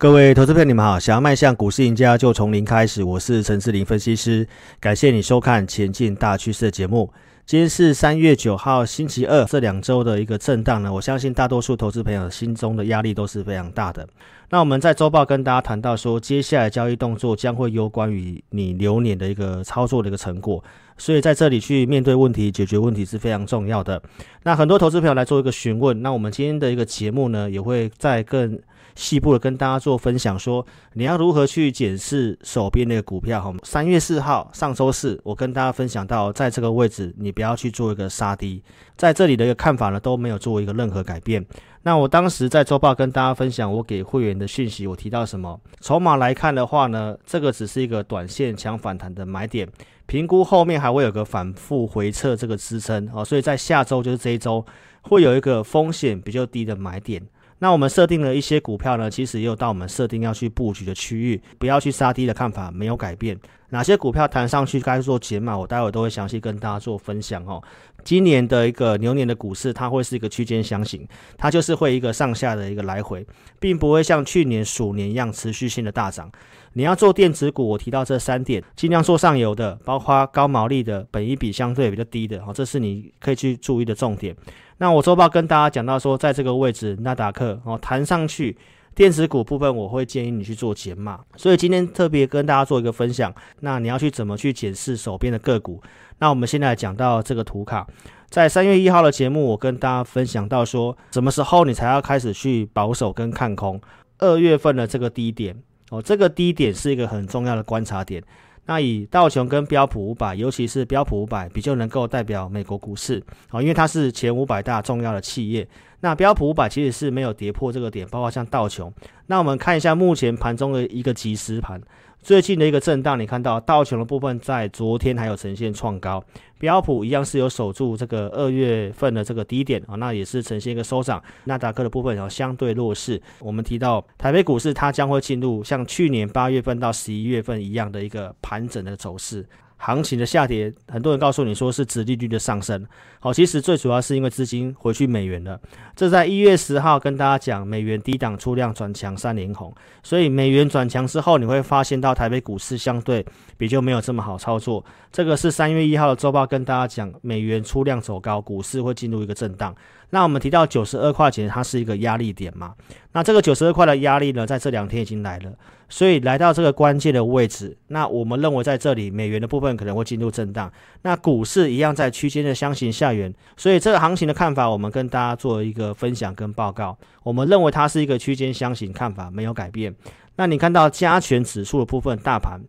各位投资朋友，你们好！想要迈向股市赢家，就从零开始。我是陈志林分析师，感谢你收看《前进大趋势》的节目。今天是三月九号，星期二。这两周的一个震荡呢，我相信大多数投资朋友心中的压力都是非常大的。那我们在周报跟大家谈到说，接下来交易动作将会有关于你流年的一个操作的一个成果，所以在这里去面对问题、解决问题是非常重要的。那很多投资朋友来做一个询问，那我们今天的一个节目呢，也会再更。细部的跟大家做分享，说你要如何去检视手边那个股票。哈，三月四号上周四，我跟大家分享到，在这个位置你不要去做一个杀低，在这里的一个看法呢都没有做一个任何改变。那我当时在周报跟大家分享我给会员的讯息，我提到什么？筹码来看的话呢，这个只是一个短线强反弹的买点，评估后面还会有个反复回撤这个支撑哦，所以在下周就是这一周会有一个风险比较低的买点。那我们设定了一些股票呢，其实也有到我们设定要去布局的区域，不要去杀低的看法没有改变。哪些股票弹上去该做减码，我待会都会详细跟大家做分享哦。今年的一个牛年的股市，它会是一个区间箱型，它就是会一个上下的一个来回，并不会像去年鼠年一样持续性的大涨。你要做电子股，我提到这三点，尽量做上游的，包括高毛利的，本益比相对比较低的，哦，这是你可以去注意的重点。那我周报跟大家讲到说，在这个位置，纳达克哦弹上去，电子股部分我会建议你去做减码。所以今天特别跟大家做一个分享，那你要去怎么去检视手边的个股？那我们现在讲到这个图卡，在三月一号的节目，我跟大家分享到说，什么时候你才要开始去保守跟看空？二月份的这个低点。哦，这个低点是一个很重要的观察点。那以道琼跟标普五百，尤其是标普五百，比较能够代表美国股市。哦，因为它是前五百大重要的企业。那标普五百其实是没有跌破这个点，包括像道琼。那我们看一下目前盘中的一个即时盘。最近的一个震荡，你看到道琼的部分在昨天还有呈现创高，标普一样是有守住这个二月份的这个低点啊，那也是呈现一个收涨。纳达克的部分然后相对弱势。我们提到台北股市，它将会进入像去年八月份到十一月份一样的一个盘整的走势。行情的下跌，很多人告诉你说是指利率的上升，好，其实最主要是因为资金回去美元了。这在一月十号跟大家讲，美元低档出量转强三连红，所以美元转强之后，你会发现到台北股市相对比较没有这么好操作。这个是三月一号的周报跟大家讲，美元出量走高，股市会进入一个震荡。那我们提到九十二块钱，它是一个压力点嘛？那这个九十二块的压力呢，在这两天已经来了，所以来到这个关键的位置，那我们认为在这里美元的部分可能会进入震荡，那股市一样在区间的箱型下缘，所以这个行情的看法，我们跟大家做一个分享跟报告。我们认为它是一个区间箱型看法没有改变。那你看到加权指数的部分，大盘。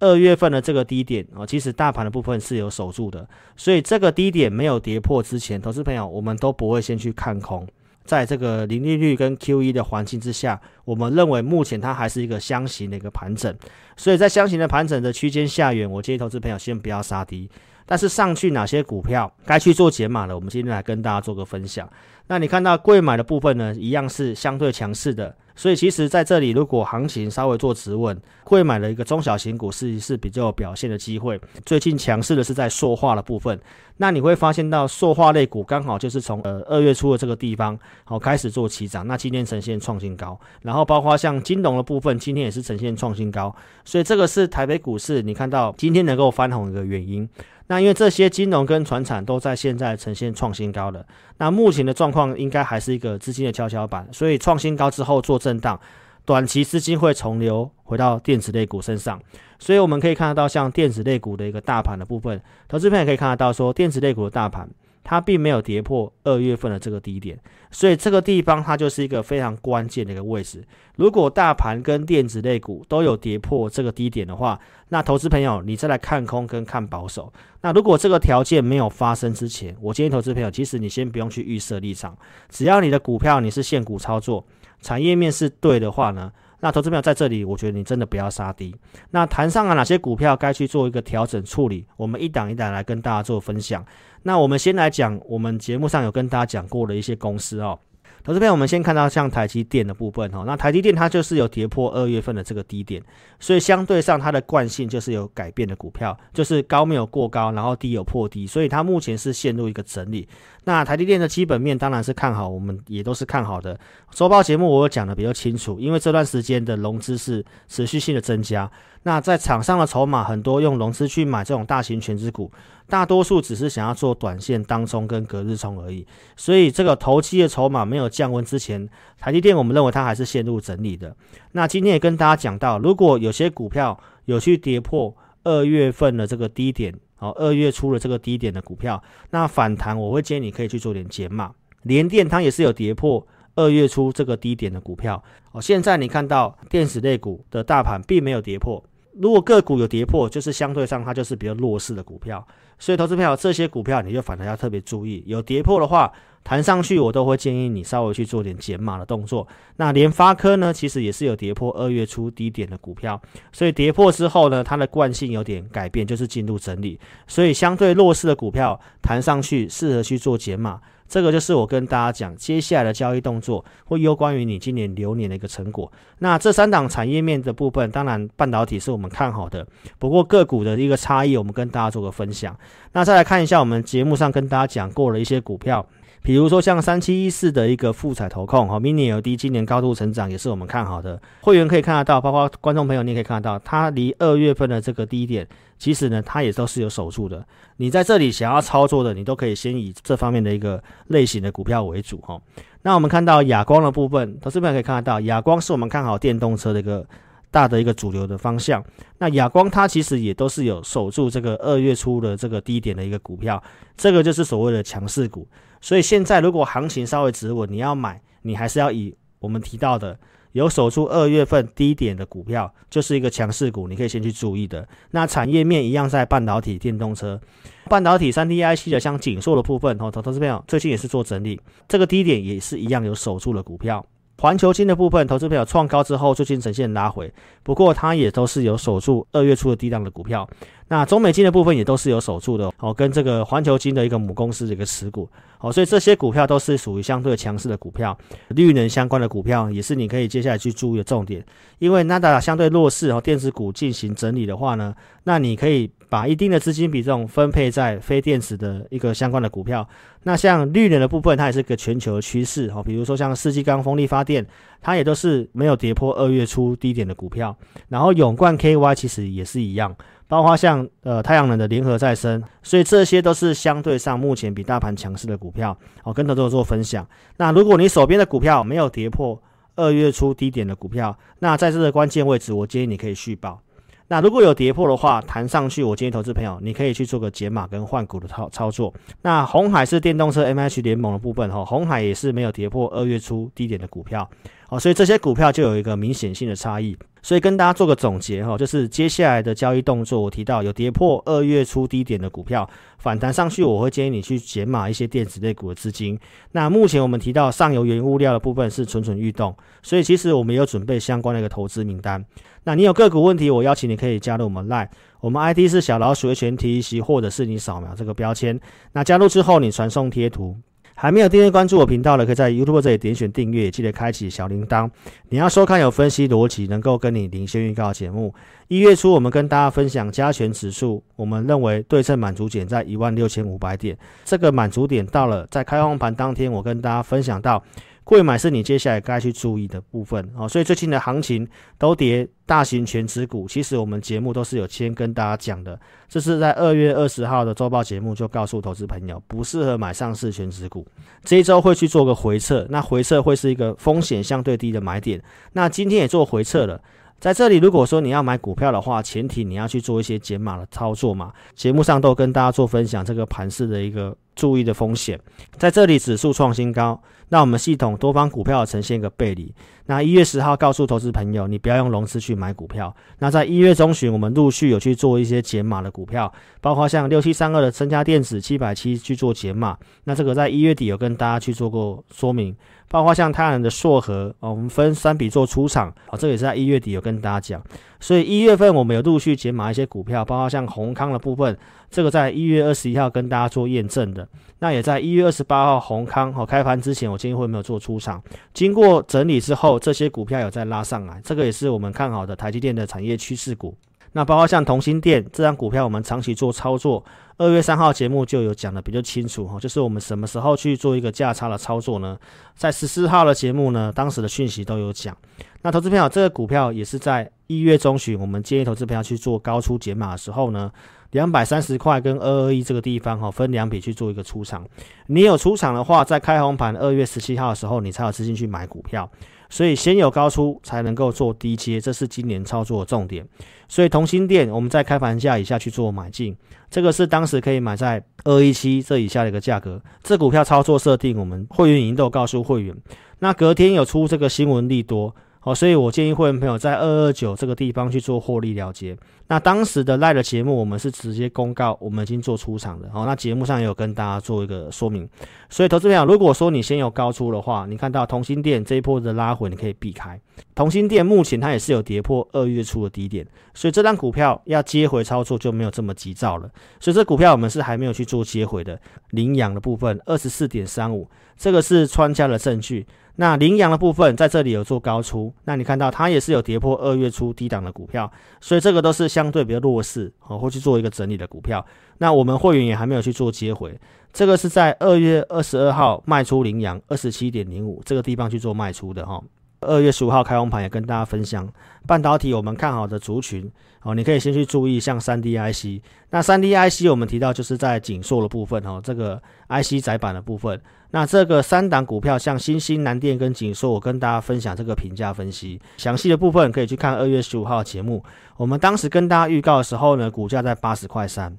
二月份的这个低点啊，其实大盘的部分是有守住的，所以这个低点没有跌破之前，投资朋友我们都不会先去看空。在这个零利率跟 QE 的环境之下，我们认为目前它还是一个箱型的一个盘整，所以在箱型的盘整的区间下缘，我建议投资朋友先不要杀低。但是上去哪些股票该去做减码了？我们今天来跟大家做个分享。那你看到贵买的部分呢，一样是相对强势的。所以其实在这里，如果行情稍微做止稳，会买了一个中小型股是是比较有表现的机会。最近强势的是在塑化的部分。那你会发现到塑化类股刚好就是从呃二月初的这个地方好开始做起涨。那今天呈现创新高，然后包括像金融的部分，今天也是呈现创新高。所以这个是台北股市你看到今天能够翻红的原因。那因为这些金融跟传产都在现在呈现创新高的，那目前的状况应该还是一个资金的跷跷板，所以创新高之后做震荡，短期资金会重流回到电子类股身上，所以我们可以看得到像电子类股的一个大盘的部分，投资朋友可以看得到说电子类股的大盘。它并没有跌破二月份的这个低点，所以这个地方它就是一个非常关键的一个位置。如果大盘跟电子类股都有跌破这个低点的话，那投资朋友你再来看空跟看保守。那如果这个条件没有发生之前，我建议投资朋友，其实你先不用去预设立场，只要你的股票你是现股操作，产业面是对的话呢，那投资票在这里，我觉得你真的不要杀低。那谈上了哪些股票该去做一个调整处理，我们一档一档来跟大家做分享。那我们先来讲，我们节目上有跟大家讲过的一些公司哦。投资朋友，我们先看到像台积电的部分哈，那台积电它就是有跌破二月份的这个低点，所以相对上它的惯性就是有改变的股票，就是高没有过高，然后低有破低，所以它目前是陷入一个整理。那台积电的基本面当然是看好，我们也都是看好的。周报节目我有讲的比较清楚，因为这段时间的融资是持续性的增加。那在场上的筹码很多，用融资去买这种大型权值股，大多数只是想要做短线当冲跟隔日冲而已。所以这个投机的筹码没有降温之前，台积电我们认为它还是陷入整理的。那今天也跟大家讲到，如果有些股票有去跌破二月份的这个低点。好，二月初的这个低点的股票，那反弹我会建议你可以去做点减码。联电它也是有跌破二月初这个低点的股票。哦，现在你看到电子类股的大盘并没有跌破，如果个股有跌破，就是相对上它就是比较弱势的股票。所以投资票这些股票你就反而要特别注意，有跌破的话。弹上去，我都会建议你稍微去做点减码的动作。那联发科呢，其实也是有跌破二月初低点的股票，所以跌破之后呢，它的惯性有点改变，就是进入整理。所以相对弱势的股票弹上去，适合去做减码。这个就是我跟大家讲，接下来的交易动作会有关于你今年流年的一个成果。那这三档产业面的部分，当然半导体是我们看好的，不过个股的一个差异，我们跟大家做个分享。那再来看一下我们节目上跟大家讲过了一些股票。比如说像三七一四的一个富采投控哈，Mini L D 今年高度成长也是我们看好的。会员可以看得到，包括观众朋友你也可以看得到，它离二月份的这个低点，其实呢它也都是有守住的。你在这里想要操作的，你都可以先以这方面的一个类型的股票为主哈。那我们看到亚光的部分，投资朋友可以看得到，亚光是我们看好电动车的一个大的一个主流的方向。那亚光它其实也都是有守住这个二月初的这个低点的一个股票，这个就是所谓的强势股。所以现在如果行情稍微止稳，你要买，你还是要以我们提到的有守住二月份低点的股票，就是一个强势股，你可以先去注意的。那产业面一样在半导体、电动车、半导体、三 D IC 的像景硕的部分，哦，投资朋友最近也是做整理，这个低点也是一样有守住的股票。环球金的部分，投资朋友创高之后，最近呈现拉回，不过它也都是有守住二月初的低档的股票。那中美金的部分也都是有守住的哦，跟这个环球金的一个母公司的一个持股哦，所以这些股票都是属于相对强势的股票，绿能相关的股票也是你可以接下来去注意的重点。因为纳达相对弱势哦，电子股进行整理的话呢，那你可以把一定的资金比重分配在非电子的一个相关的股票。那像绿能的部分，它也是个全球的趋势哦，比如说像世纪钢风力发电，它也都是没有跌破二月初低点的股票。然后永冠 KY 其实也是一样，包括像呃太阳能的联合再生，所以这些都是相对上目前比大盘强势的股票。我跟投资者做分享。那如果你手边的股票没有跌破二月初低点的股票，那在这个关键位置，我建议你可以续保。那如果有跌破的话，弹上去，我建议投资朋友你可以去做个解码跟换股的操操作。那红海是电动车 MH 联盟的部分哈，红海也是没有跌破二月初低点的股票，哦，所以这些股票就有一个明显性的差异。所以跟大家做个总结哈，就是接下来的交易动作，我提到有跌破二月初低点的股票反弹上去，我会建议你去减码一些电子类股的资金。那目前我们提到上游原物料的部分是蠢蠢欲动，所以其实我们有准备相关的一个投资名单。那你有个股问题，我邀请你可以加入我们 Line，我们 ID 是小老鼠的全 T E C，或者是你扫描这个标签。那加入之后，你传送贴图。还没有订阅关注我频道的，可以在 YouTube 这里点选订阅，记得开启小铃铛。你要收看有分析逻辑，能够跟你领先预告的节目。一月初，我们跟大家分享加权指数，我们认为对称满足点在一万六千五百点，这个满足点到了，在开放盘当天，我跟大家分享到。柜买是你接下来该去注意的部分哦，所以最近的行情都跌，大型全值股，其实我们节目都是有先跟大家讲的，这是在二月二十号的周报节目就告诉投资朋友，不适合买上市全值股，这一周会去做个回测，那回测会是一个风险相对低的买点，那今天也做回测了。在这里，如果说你要买股票的话，前提你要去做一些减码的操作嘛。节目上都跟大家做分享这个盘势的一个注意的风险。在这里，指数创新高，那我们系统多方股票呈现一个背离。那一月十号告诉投资朋友，你不要用融资去买股票。那在一月中旬，我们陆续有去做一些减码的股票，包括像六七三二的增加电子七百七去做减码。那这个在一月底有跟大家去做过说明。包括像太阳能的硕和，我们分三笔做出场，哦，这个也是在一月底有跟大家讲，所以一月份我们有陆续减码一些股票，包括像宏康的部分，这个在一月二十一号跟大家做验证的。那也在一月二十八号閎康哦开盘之前，我建议会没有做出场。经过整理之后，这些股票有再拉上来，这个也是我们看好的台积电的产业趋势股。那包括像同心电这张股票，我们长期做操作。二月三号节目就有讲的比较清楚哈，就是我们什么时候去做一个价差的操作呢？在十四号的节目呢，当时的讯息都有讲。那投资朋友，这个股票也是在一月中旬，我们建议投资朋友去做高出减码的时候呢，两百三十块跟二二一这个地方哈，分两笔去做一个出场。你有出场的话，在开红盘二月十七号的时候，你才有资金去买股票。所以先有高出才能够做低接，这是今年操作的重点。所以同心电我们在开盘价以下去做买进，这个是当时可以买在二一七这以下的一个价格。这股票操作设定，我们会员已经都告诉会员。那隔天有出这个新闻利多。好，所以我建议会员朋友在二二九这个地方去做获利了结。那当时的赖的节目，我们是直接公告我们已经做出场的。好，那节目上也有跟大家做一个说明。所以投资朋友，如果说你先有高出的话，你看到同心电这一波的拉回，你可以避开。同心电目前它也是有跌破二月初的低点，所以这张股票要接回操作就没有这么急躁了。所以这股票我们是还没有去做接回的。领养的部分二十四点三五，这个是穿价的证据。那羚羊的部分在这里有做高出，那你看到它也是有跌破二月初低档的股票，所以这个都是相对比较弱势哦，会去做一个整理的股票。那我们会员也还没有去做接回，这个是在二月二十二号卖出羚羊二十七点零五这个地方去做卖出的哈。二月十五号开红盘也跟大家分享半导体我们看好的族群哦，你可以先去注意像三 D IC，那三 D IC 我们提到就是在景硕的部分哦，这个 IC 载板的部分。那这个三档股票，像新兴、南电跟景硕，我跟大家分享这个评价分析，详细的部分可以去看二月十五号节目。我们当时跟大家预告的时候呢，股价在八十块三，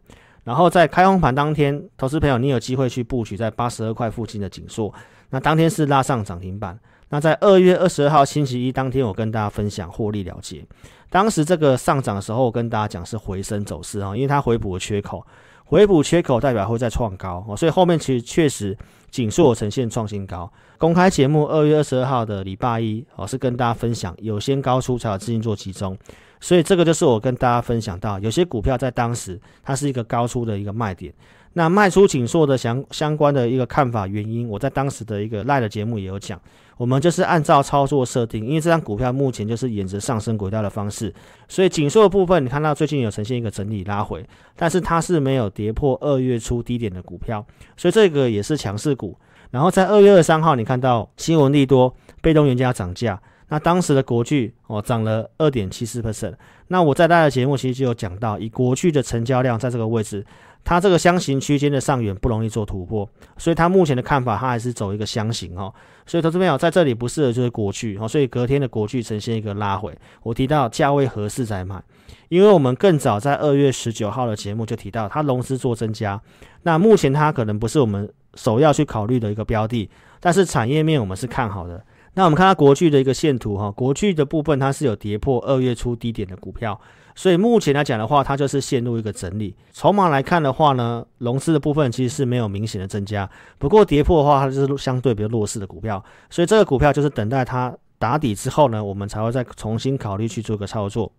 然后在开红盘当天，投资朋友你有机会去布局在八十二块附近的景硕，那当天是拉上涨停板。那在二月二十二号星期一当天，我跟大家分享获利了结。当时这个上涨的时候，我跟大家讲是回升走势啊，因为它回补缺口，回补缺口代表会再创高哦，所以后面其实确实。景硕呈现创新高，公开节目二月二十二号的礼拜一，我是跟大家分享有先高出才有资金做集中，所以这个就是我跟大家分享到，有些股票在当时它是一个高出的一个卖点。那卖出景硕的相相关的一个看法原因，我在当时的一个 LINE 的节目也有讲。我们就是按照操作设定，因为这张股票目前就是沿着上升轨道的方式，所以景硕的部分你看到最近有呈现一个整理拉回，但是它是没有跌破二月初低点的股票，所以这个也是强势股。然后在二月二十三号，你看到新闻利多，被动元件涨价，那当时的国巨哦涨了二点七四 percent。那我在大家的节目其实就有讲到，以国巨的成交量在这个位置。它这个箱型区间的上缘不容易做突破，所以它目前的看法，它还是走一个箱型哦。所以投资朋友在这里不适合就是国巨哦，所以隔天的国巨呈现一个拉回。我提到价位合适再买，因为我们更早在二月十九号的节目就提到它融资做增加，那目前它可能不是我们首要去考虑的一个标的，但是产业面我们是看好的。那我们看它国巨的一个线图哈，国巨的部分它是有跌破二月初低点的股票。所以目前来讲的话，它就是陷入一个整理。筹码来看的话呢，融资的部分其实是没有明显的增加。不过跌破的话，它就是相对比较弱势的股票。所以这个股票就是等待它打底之后呢，我们才会再重新考虑去做个操作。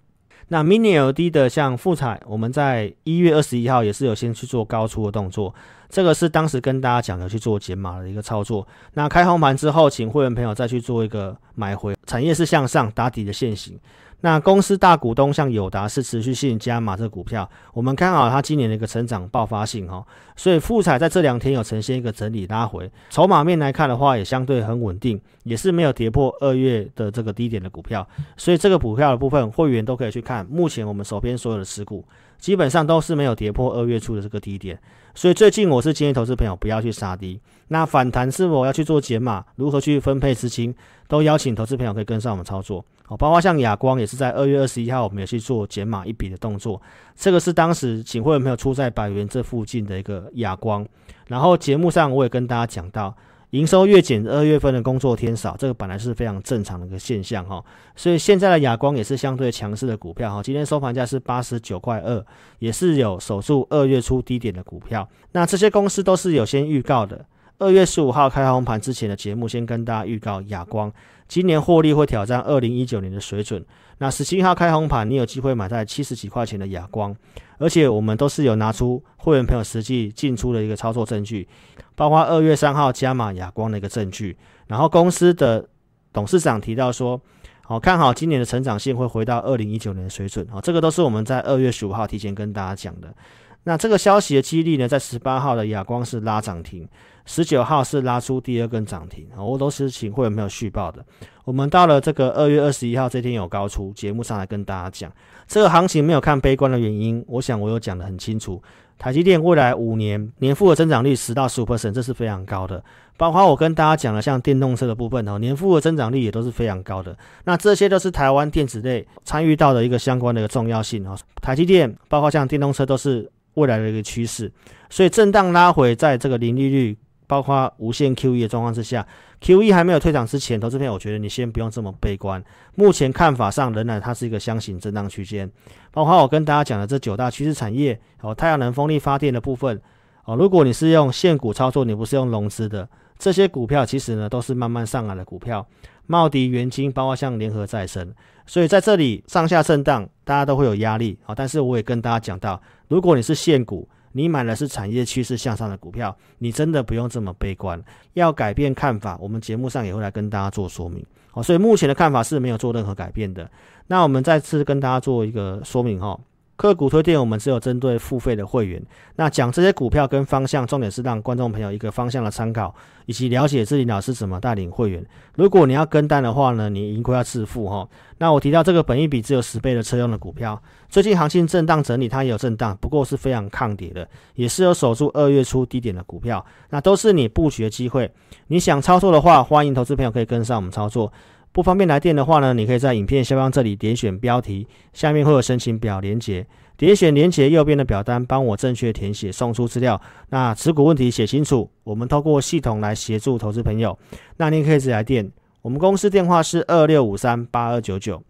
那 Mini LD 的像富彩，我们在一月二十一号也是有先去做高出的动作。这个是当时跟大家讲的去做减码的一个操作。那开红盘之后，请会员朋友再去做一个买回。产业是向上打底的线型。那公司大股东像友达是持续性加码这股票，我们看好它今年的一个成长爆发性哈，所以富彩在这两天有呈现一个整理拉回，筹码面来看的话也相对很稳定，也是没有跌破二月的这个低点的股票，所以这个股票的部分会员都可以去看，目前我们手边所有的持股基本上都是没有跌破二月初的这个低点，所以最近我是建议投资朋友不要去杀低，那反弹是否要去做减码，如何去分配资金，都邀请投资朋友可以跟上我们操作哦。包括像亚光也是在二月二十一号，我们也去做减码一笔的动作。这个是当时请会员朋友出在百元这附近的一个亚光。然后节目上我也跟大家讲到，营收月减，二月份的工作天少，这个本来是非常正常的一个现象哈。所以现在的亚光也是相对强势的股票哈。今天收盘价是八十九块二，也是有守住二月初低点的股票。那这些公司都是有先预告的。二月十五号开红盘之前的节目，先跟大家预告亚光今年获利会挑战二零一九年的水准。那十七号开红盘，你有机会买在七十几块钱的哑光，而且我们都是有拿出会员朋友实际进出的一个操作证据，包括二月三号加码哑光的一个证据。然后公司的董事长提到说，好看好今年的成长性会回到二零一九年的水准。好，这个都是我们在二月十五号提前跟大家讲的。那这个消息的激励呢，在十八号的亚光是拉涨停。十九号是拉出第二根涨停，我都是请会员朋友续报的。我们到了这个二月二十一号这天有高出，节目上来跟大家讲，这个行情没有看悲观的原因，我想我有讲得很清楚。台积电未来五年年复合增长率十到十五 percent，这是非常高的。包括我跟大家讲的像电动车的部分哦，年复合增长率也都是非常高的。那这些都是台湾电子类参与到的一个相关的一个重要性哦。台积电包括像电动车都是未来的一个趋势，所以震荡拉回在这个零利率。包括无限 QE 的状况之下，QE 还没有退场之前，投资朋友，我觉得你先不用这么悲观。目前看法上仍然它是一个箱型震荡区间。包括我跟大家讲的这九大趋势产业哦，太阳能、风力发电的部分哦，如果你是用现股操作，你不是用融资的，这些股票其实呢都是慢慢上来的股票。茂迪、元晶，包括像联合再生，所以在这里上下震荡，大家都会有压力啊。但是我也跟大家讲到，如果你是现股。你买的是产业趋势向上的股票，你真的不用这么悲观。要改变看法，我们节目上也会来跟大家做说明。好，所以目前的看法是没有做任何改变的。那我们再次跟大家做一个说明哈。个股推荐我们只有针对付费的会员，那讲这些股票跟方向，重点是让观众朋友一个方向的参考，以及了解自己老师怎么带领会员。如果你要跟单的话呢，你盈亏要自负哈。那我提到这个本益比只有十倍的车用的股票，最近行情震荡整理，它也有震荡，不过是非常抗跌的，也是有守住二月初低点的股票，那都是你布局的机会。你想操作的话，欢迎投资朋友可以跟上我们操作。不方便来电的话呢，你可以在影片下方这里点选标题，下面会有申请表连接，点选连接右边的表单，帮我正确填写送出资料。那持股问题写清楚，我们透过系统来协助投资朋友。那您可以直接来电，我们公司电话是二六五三八二九九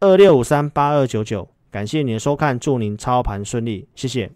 二六五三八二九九。感谢您的收看，祝您操盘顺利，谢谢。